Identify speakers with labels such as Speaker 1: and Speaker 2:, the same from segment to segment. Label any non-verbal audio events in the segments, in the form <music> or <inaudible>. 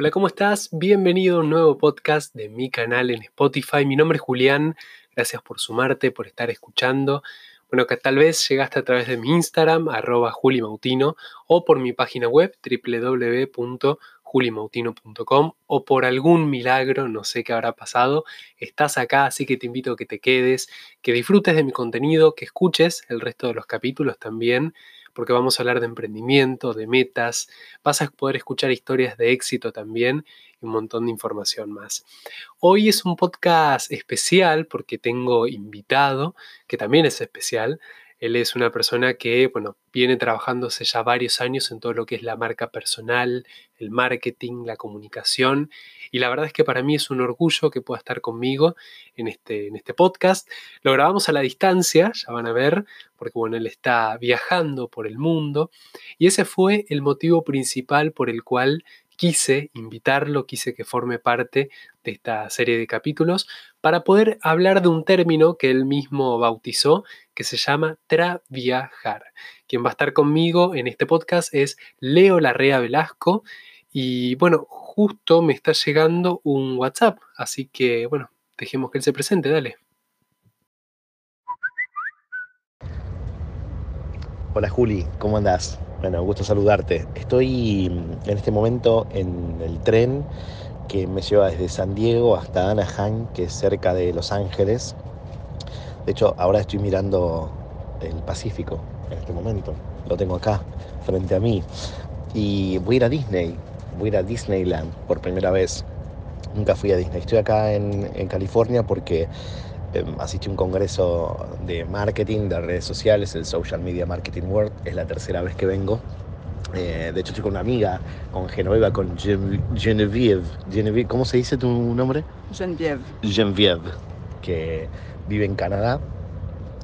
Speaker 1: Hola, ¿cómo estás? Bienvenido a un nuevo podcast de mi canal en Spotify. Mi nombre es Julián. Gracias por sumarte, por estar escuchando. Bueno, que tal vez llegaste a través de mi Instagram, arroba julimautino, o por mi página web, www.julimautino.com, o por algún milagro, no sé qué habrá pasado, estás acá, así que te invito a que te quedes, que disfrutes de mi contenido, que escuches el resto de los capítulos también porque vamos a hablar de emprendimiento, de metas, vas a poder escuchar historias de éxito también y un montón de información más. Hoy es un podcast especial porque tengo invitado, que también es especial, él es una persona que, bueno, viene trabajando hace ya varios años en todo lo que es la marca personal, el marketing, la comunicación. Y la verdad es que para mí es un orgullo que pueda estar conmigo en este, en este podcast. Lo grabamos a la distancia, ya van a ver, porque bueno, él está viajando por el mundo. Y ese fue el motivo principal por el cual quise invitarlo, quise que forme parte de esta serie de capítulos para poder hablar de un término que él mismo bautizó que se llama traviajar. Quien va a estar conmigo en este podcast es Leo Larrea Velasco y bueno, justo me está llegando un WhatsApp, así que bueno, dejemos que él se presente, dale.
Speaker 2: Hola Juli, ¿cómo andás? Bueno, gusto saludarte. Estoy en este momento en el tren que me lleva desde San Diego hasta Anaheim, que es cerca de Los Ángeles. De hecho, ahora estoy mirando el Pacífico en este momento. Lo tengo acá, frente a mí. Y voy a ir a Disney. Voy a ir a Disneyland por primera vez. Nunca fui a Disney. Estoy acá en, en California porque Em, asistí a un congreso de marketing, de redes sociales, el Social Media Marketing World. Es la tercera vez que vengo. Eh, de hecho, estoy con una amiga, con Genoveva, con Genevieve. Genevieve. ¿Cómo se dice tu nombre?
Speaker 3: Genevieve.
Speaker 2: Genevieve, que vive en Canadá.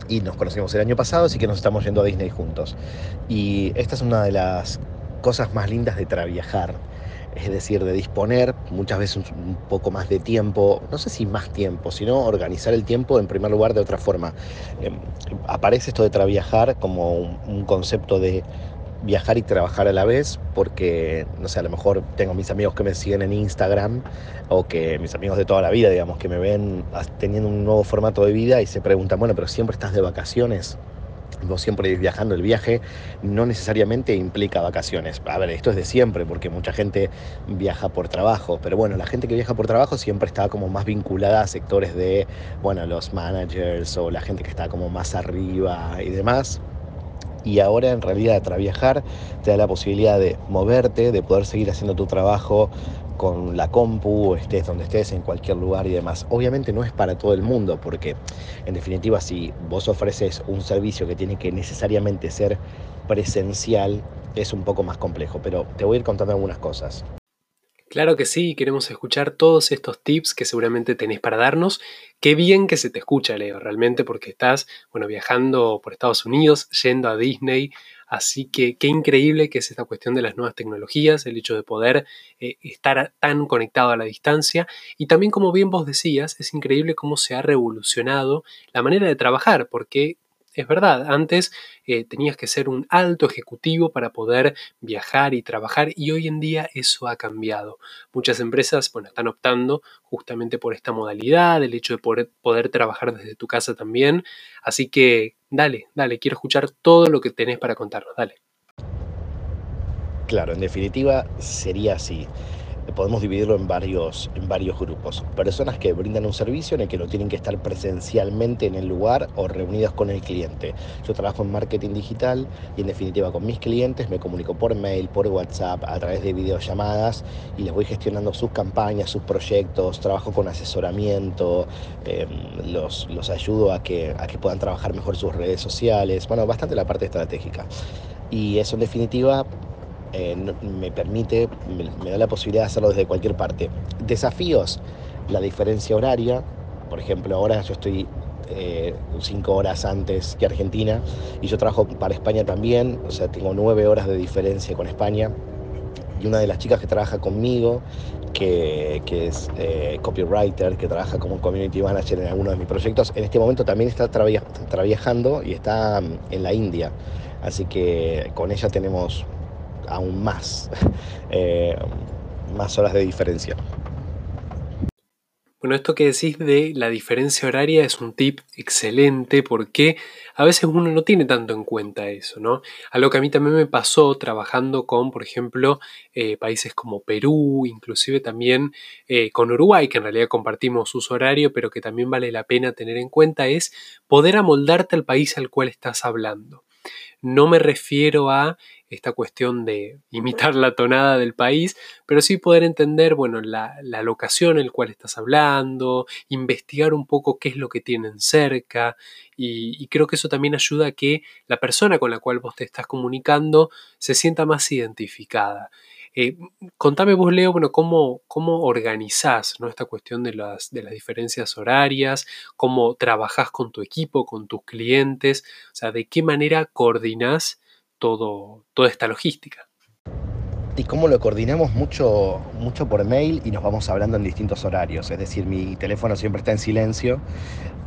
Speaker 2: Y nos conocimos el año pasado, así que nos estamos yendo a Disney juntos. Y esta es una de las cosas más lindas de traviajar es decir, de disponer muchas veces un poco más de tiempo, no sé si más tiempo, sino organizar el tiempo en primer lugar de otra forma. Em, aparece esto de traviajar como un, concepto de viajar y trabajar a la vez, porque, no sé, a lo mejor tengo mis amigos que me siguen en Instagram o que mis amigos de toda la vida, digamos, que me ven teniendo un nuevo formato de vida y se preguntan, bueno, pero siempre estás de vacaciones vos siempre viajando, el viaje no necesariamente implica vacaciones. A ver, esto es de siempre, porque mucha gente viaja por trabajo, pero bueno, la gente que viaja por trabajo siempre está como más vinculada a sectores de, bueno, los managers o la gente que está como más arriba y demás. Y ahora en realidad viajar te da la posibilidad de moverte, de poder seguir haciendo tu trabajo con la compu, estés donde estés, en cualquier lugar y demás. Obviamente no es para todo el mundo, porque en definitiva si vos ofreces un servicio que tiene que necesariamente ser presencial, es un poco más complejo, pero te voy a ir contando algunas cosas.
Speaker 1: Claro que sí, queremos escuchar todos estos tips que seguramente tenés para darnos. Qué bien que se te escucha, Leo, realmente, porque estás, bueno, viajando por Estados Unidos, yendo a Disney, Así que qué increíble que es esta cuestión de las nuevas tecnologías, el hecho de poder eh, estar tan conectado a la distancia y también como bien vos decías, es increíble cómo se ha revolucionado la manera de trabajar, porque es verdad, antes eh, tenías que ser un alto ejecutivo para poder viajar y trabajar y hoy en día eso ha cambiado. Muchas empresas bueno, están optando justamente por esta modalidad, el hecho de poder, poder trabajar desde tu casa también. Así que dale, dale, quiero escuchar todo lo que tenés para contarnos, dale.
Speaker 2: Claro, en definitiva sería así podemos dividirlo en varios, en varios grupos. Personas que brindan un servicio en el que no tienen que estar presencialmente en el lugar o reunidas con el cliente. Yo trabajo en marketing digital y en definitiva con mis clientes me comunico por mail, por WhatsApp, a través de videollamadas y les voy gestionando sus campañas, sus proyectos, trabajo con asesoramiento, em, los, los ayudo a que, a que puedan trabajar mejor sus redes sociales, bueno, bastante la parte estratégica. Y eso en definitiva eh, me permite, me, da la posibilidad de hacerlo desde cualquier parte. Desafíos, la diferencia horaria, por ejemplo, ahora yo estoy eh, cinco horas antes que Argentina y yo trabajo para España también, o sea, tengo nueve horas de diferencia con España. Y una de las chicas que trabaja conmigo, que, que es eh, copywriter, que trabaja como community manager en alguno de mis proyectos, en este momento también está trabajando y está mm, en la India. Así que con ella tenemos aún más, <laughs> eh, más horas de diferencia.
Speaker 1: Bueno, esto que decís de la diferencia horaria es un tip excelente porque a veces uno no tiene tanto en cuenta eso, ¿no? Algo que a mí también me pasó trabajando con, por ejemplo, eh, países como Perú, inclusive también eh, con Uruguay, que en realidad compartimos uso horario, pero que también vale la pena tener en cuenta, es poder amoldarte al país al cual estás hablando. No me refiero a esta cuestión de imitar la tonada del país, pero sí poder entender, bueno, la, locación en la cual estás hablando, investigar un poco qué es lo que tienen cerca, y, creo que eso también ayuda a que la persona con la cual vos te estás comunicando se sienta más identificada. Eh, contame vos, Leo, bueno, cómo, cómo organizás ¿no? esta cuestión de las, de las diferencias horarias, cómo trabajás con tu equipo, con tus clientes, o sea, de qué manera coordinás todo, toda esta logística.
Speaker 2: Y cómo lo coordinamos mucho, mucho por mail y nos vamos hablando en distintos horarios. Es decir, mi teléfono siempre está en silencio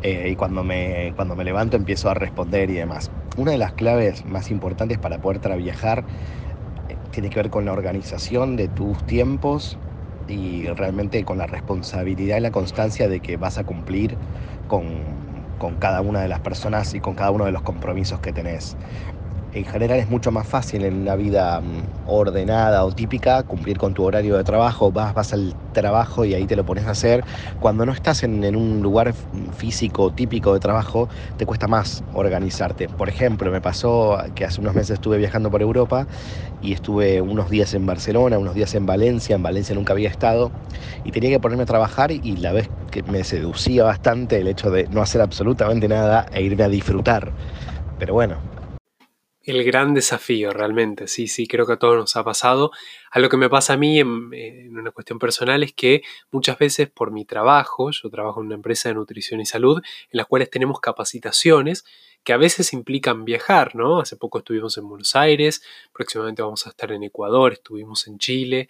Speaker 2: eh, y cuando me, cuando me levanto empiezo a responder y demás. Una de las claves más importantes para poder viajar eh, tiene que ver con la organización de tus tiempos y realmente con la responsabilidad y la constancia de que vas a cumplir con, con cada una de las personas y con cada uno de los compromisos que tenés en general es mucho más fácil en una vida mm, ordenada o típica cumplir con tu horario de trabajo, vas, vas al trabajo y ahí te lo pones a hacer. Cuando no estás en, un lugar físico típico de trabajo, te cuesta más organizarte. Por ejemplo, me pasó que hace unos meses estuve viajando por Europa y estuve unos días en Barcelona, unos días en Valencia, en Valencia nunca había estado y tenía que ponerme a trabajar y la vez que me seducía bastante el hecho de no hacer absolutamente nada e irme a disfrutar. Pero bueno,
Speaker 1: el gran desafío realmente, sí, sí, creo que a todos nos ha pasado. A lo que me pasa a mí en, una cuestión personal es que muchas veces por mi trabajo, yo trabajo en una empresa de nutrición y salud, en las cuales tenemos capacitaciones que a veces implican viajar, ¿no? Hace poco estuvimos en Buenos Aires, próximamente vamos a estar en Ecuador, estuvimos en Chile,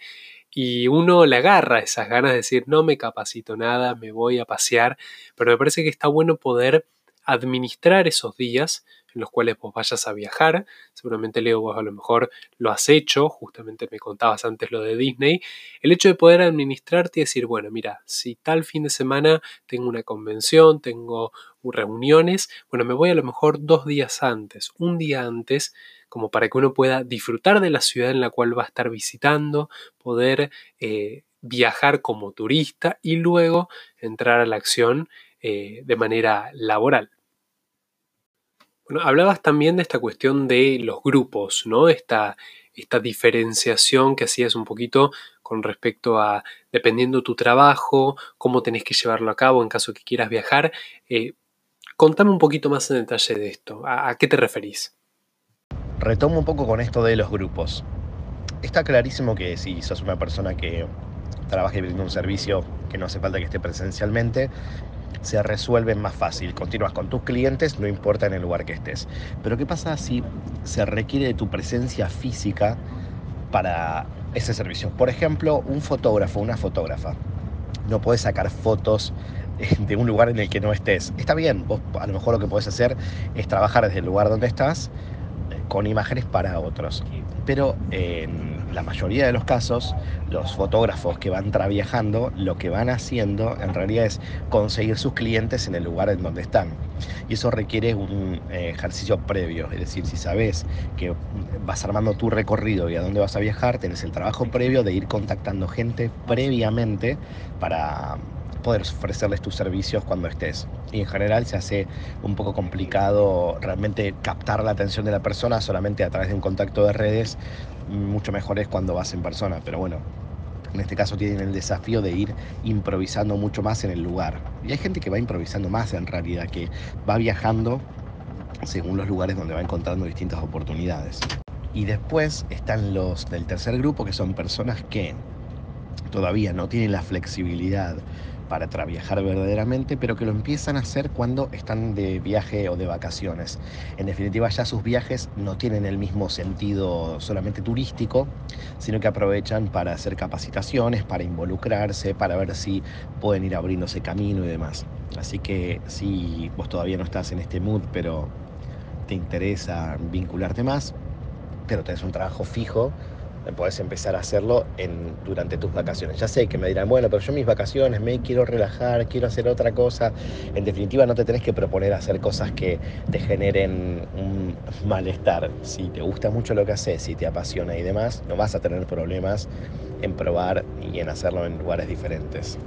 Speaker 1: y uno le agarra esas ganas de decir, no me capacito nada, me voy a pasear, pero me parece que está bueno poder administrar esos días en los cuales vos vayas a viajar. Seguramente Leo, vos a lo mejor lo has hecho, justamente me contabas antes lo de Disney. El hecho de poder administrarte y decir, bueno, mira, si tal fin de semana tengo una convención, tengo reuniones, bueno, me voy a lo mejor dos días antes, un día antes, como para que uno pueda disfrutar de la ciudad en la cual va a estar visitando, poder eh, viajar como turista y luego entrar a la acción eh, de manera laboral. Bueno, hablabas también de esta cuestión de los grupos, ¿no? Esta, esta diferenciación que hacías un poquito con respecto a, dependiendo tu trabajo, cómo tenés que llevarlo a cabo en caso que quieras viajar. Eh, contame un poquito más en detalle de esto. ¿A, qué te referís?
Speaker 2: Retomo un poco con esto de los grupos. Está clarísimo que si sos una persona que trabaja y brinda un servicio que no hace falta que esté presencialmente, se resuelven más fácil. Continúas con tus clientes, no importa en el lugar que estés. Pero ¿qué pasa si se requiere de tu presencia física para ese servicio? Por ejemplo, un fotógrafo, una fotógrafa. No puedes sacar fotos eh, de un lugar en el que no estés. Está bien, vos a lo mejor lo que puedes hacer es trabajar desde el lugar donde estás eh, con imágenes para otros. Pero la mayoría de los casos, los fotógrafos que van viajando, lo que van haciendo en realidad es conseguir sus clientes en el lugar en donde están. Y eso requiere un eh, ejercicio previo, es decir, si sabes que vas armando tu recorrido y a dónde vas a viajar, tenés el trabajo previo de ir contactando gente previamente para poder ofrecerles tus servicios cuando estés. Y en general se hace un poco complicado realmente captar la atención de la persona solamente a través de un contacto de redes, mucho mejor es cuando vas en persona, pero bueno, en este caso tienen el desafío de ir improvisando mucho más en el lugar. Y hay gente que va improvisando más en realidad, que va viajando según los lugares donde va encontrando distintas oportunidades. Y después están los del tercer grupo, que son personas que todavía no tienen la flexibilidad para viajar verdaderamente, pero que lo empiezan a hacer cuando están de viaje o de vacaciones. En definitiva, ya sus viajes no tienen el mismo sentido solamente turístico, sino que aprovechan para hacer capacitaciones, para involucrarse, para ver si pueden ir abriéndose camino y demás. Así que si vos todavía no estás en este mood, pero te interesa vincularte más, pero tenés un trabajo fijo, podés empezar a hacerlo en, durante tus vacaciones. Ya sé que me dirán, bueno, pero yo mis vacaciones me quiero relajar, quiero hacer otra cosa. En definitiva, no te tenés que proponer hacer cosas que te generen un malestar. Si te gusta mucho lo que haces, si te apasiona y demás, no vas a tener problemas en probar y en hacerlo en lugares diferentes.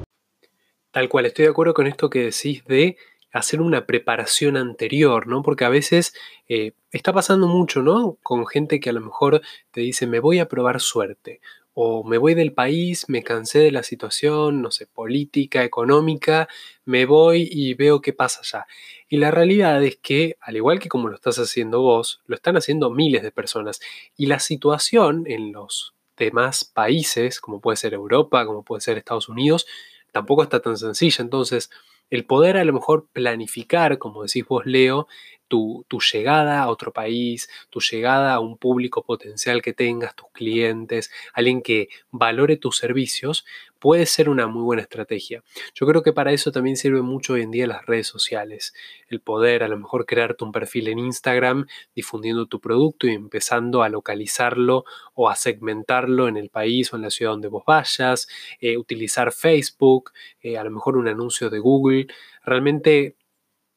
Speaker 1: Tal cual, estoy de acuerdo con esto que decís de hacer una preparación anterior, ¿no? Porque a veces eh, está pasando mucho, ¿no? Con gente que a lo mejor te dice, me voy a probar suerte, o me voy del país, me cansé de la situación, no sé, política, económica, me voy y veo qué pasa allá. Y la realidad es que, al igual que como lo estás haciendo vos, lo están haciendo miles de personas. Y la situación en los demás países, como puede ser Europa, como puede ser Estados Unidos, tampoco está tan sencilla. Entonces, el poder a lo mejor planificar, como decís vos, Leo, tu, llegada a otro país, tu llegada a un público potencial que tengas, tus clientes, alguien que valore tus servicios, puede ser una muy buena estrategia. Yo creo que para eso también sirve mucho hoy en día las redes sociales. El poder a lo mejor crearte un perfil en Instagram difundiendo tu producto y empezando a localizarlo o a segmentarlo en el país o en la ciudad donde vos vayas, eh, utilizar Facebook, eh, a lo mejor un anuncio de Google. Realmente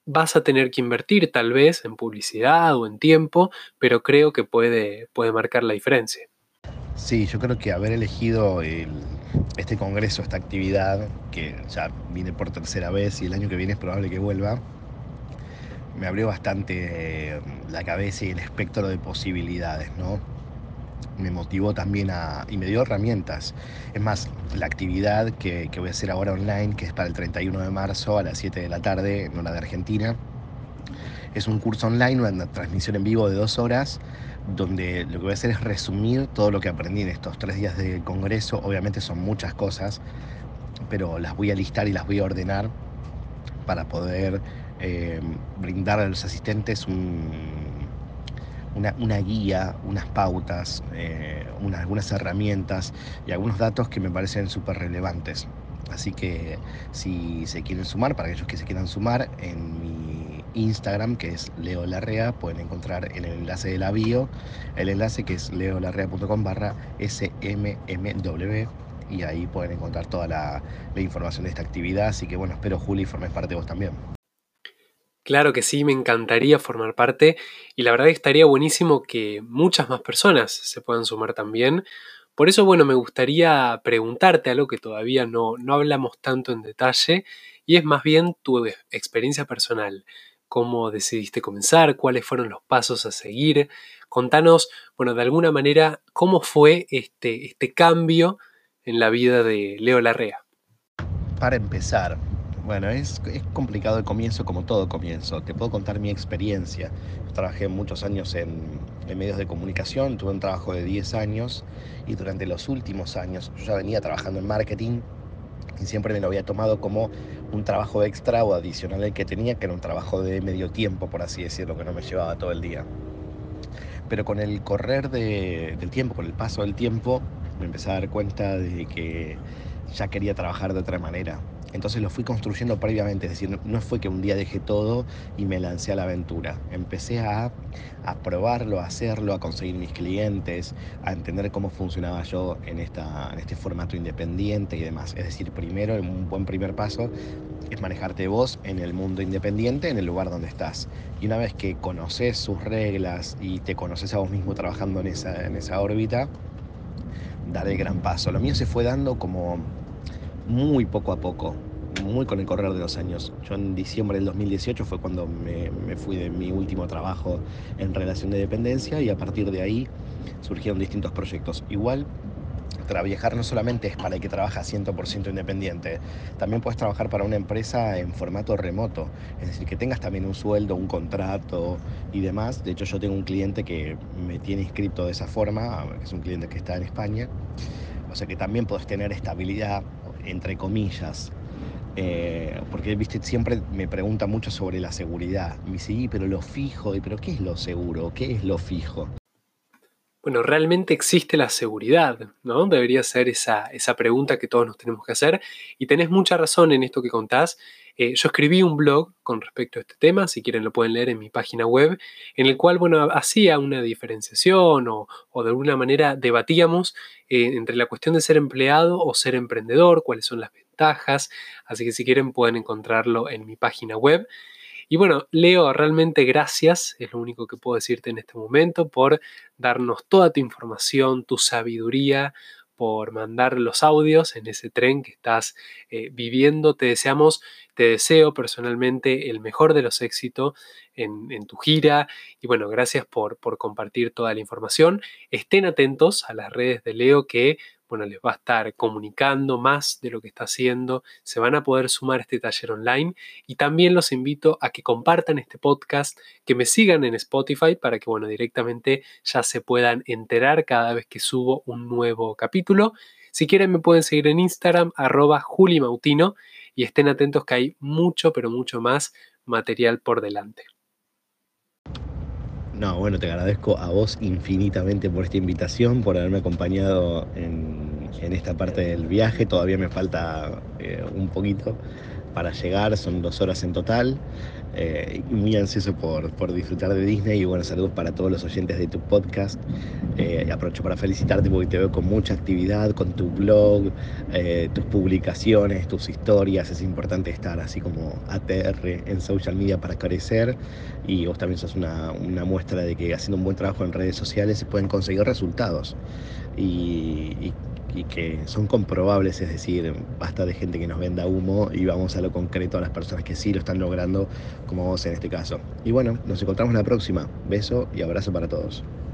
Speaker 1: vas a tener que invertir tal vez en publicidad o en tiempo, pero creo que puede, puede marcar la diferencia.
Speaker 2: Sí, yo creo que haber elegido este congreso, esta actividad, que ya viene por tercera vez y el año que viene es probable que vuelva, me abrió bastante eh, la cabeza y el espectro de posibilidades, ¿no? Me motivó también y me dio herramientas. Es más, la actividad que, que voy a hacer ahora online, que es para el 31 de marzo a las 7 de la tarde en hora de Argentina, es un curso online, una transmisión en vivo de dos horas donde lo que voy a hacer es resumir todo lo que aprendí en estos tres días de congreso. Obviamente son muchas cosas, pero las voy a listar y las voy a ordenar para poder eh, brindar a los asistentes una, guía, unas pautas, eh, algunas herramientas y algunos datos que me parecen súper relevantes. Así que si se quieren sumar, para aquellos que se quieran sumar, en mi Instagram, que es Leo Larrea, pueden encontrar en el enlace de la bio, el enlace que es leolarrea.com barra SMMW y ahí pueden encontrar toda la, información de esta actividad. Así que bueno, espero Juli formes parte vos también.
Speaker 1: Claro que sí, me encantaría formar parte y la verdad que estaría buenísimo que muchas más personas se puedan sumar también por eso, bueno, me gustaría preguntarte algo que todavía no, no hablamos tanto en detalle y es más bien tu experiencia personal. ¿Cómo decidiste comenzar? ¿Cuáles fueron los pasos a seguir? Contanos, bueno, de alguna manera, cómo fue este, este cambio en la vida de Leo Larrea.
Speaker 2: Para empezar, bueno, es, complicado el comienzo como todo comienzo. Te puedo contar mi experiencia. Trabajé muchos años en, medios de comunicación, tuve un trabajo de 10 años y durante los últimos años yo ya venía trabajando en marketing y siempre me lo había tomado como un trabajo extra o adicional el que tenía, que era un trabajo de medio tiempo, por así decirlo, que no me llevaba todo el día. Pero con el correr del tiempo, con el paso del tiempo, me empecé a dar cuenta de que ya quería trabajar de otra manera entonces lo fui construyendo previamente, es decir, no fue que un día dejé todo y me lancé a la aventura. Empecé a, probarlo, a hacerlo, a conseguir mis clientes, a entender cómo funcionaba yo en, esta, en este formato independiente y demás. Es decir, primero, un buen primer paso es manejarte vos en el mundo independiente, en el lugar donde estás. Y una vez que conoces sus reglas y te conoces a vos mismo trabajando en esa, en esa órbita, dar el gran paso. Lo mío se fue dando como muy poco a poco, muy con el correr de los años. Yo en diciembre del 2018 fue cuando me, fui de mi último trabajo en relación de dependencia y a partir de ahí surgieron distintos proyectos. Igual, trabajar no solamente es para el que trabaja 100% independiente, también puedes trabajar para una empresa en formato remoto, es decir, que tengas también un sueldo, un contrato y demás. De hecho, yo tengo un cliente que me tiene inscrito de esa forma, es un cliente que está en España, o sea que también puedes tener estabilidad entre comillas. Eh, porque viste siempre me pregunta mucho sobre la seguridad. Me dice, pero lo fijo, pero ¿qué es lo seguro? ¿Qué es lo fijo?
Speaker 1: bueno, ¿realmente existe la seguridad? ¿no? Debería ser esa, esa pregunta que todos nos tenemos que hacer. Y tenés mucha razón en esto que contás. Eh, yo escribí un blog con respecto a este tema, si quieren lo pueden leer en mi página web, en el cual, bueno, hacía una diferenciación o, de alguna manera debatíamos eh, entre la cuestión de ser empleado o ser emprendedor, cuáles son las ventajas, así que si quieren pueden encontrarlo en mi página web. Y bueno, Leo, realmente gracias, es lo único que puedo decirte en este momento, por darnos toda tu información, tu sabiduría, por mandar los audios en ese tren que estás eh, viviendo. Te deseamos, te deseo personalmente el mejor de los éxitos en, tu gira. Y bueno, gracias por, por compartir toda la información. Estén atentos a las redes de Leo que bueno, les va a estar comunicando más de lo que está haciendo, se van a poder sumar a este taller online y también los invito a que compartan este podcast, que me sigan en Spotify para que, bueno, directamente ya se puedan enterar cada vez que subo un nuevo capítulo. Si quieren me pueden seguir en Instagram, arroba julimautino y estén atentos que hay mucho, pero mucho más material por delante.
Speaker 2: No, bueno, te agradezco a vos infinitamente por esta invitación, por haberme acompañado en, esta parte del viaje. Todavía me falta eh, un poquito para llegar, son dos horas en total. Eh, muy ansioso por, por, disfrutar de Disney y bueno, saludos para todos los oyentes de tu podcast. Eh, aprovecho para felicitarte porque te veo con mucha actividad, con tu blog, eh, tus publicaciones, tus historias. Es importante estar así como ATR en social media para crecer y vos también sos una, una muestra de que haciendo un buen trabajo en redes sociales se pueden conseguir resultados. y, y y que son comprobables, es decir, basta de gente que nos venda humo y vamos a lo concreto a las personas que sí lo están logrando, como vos en este caso. Y bueno, nos encontramos la próxima. Beso y abrazo para todos.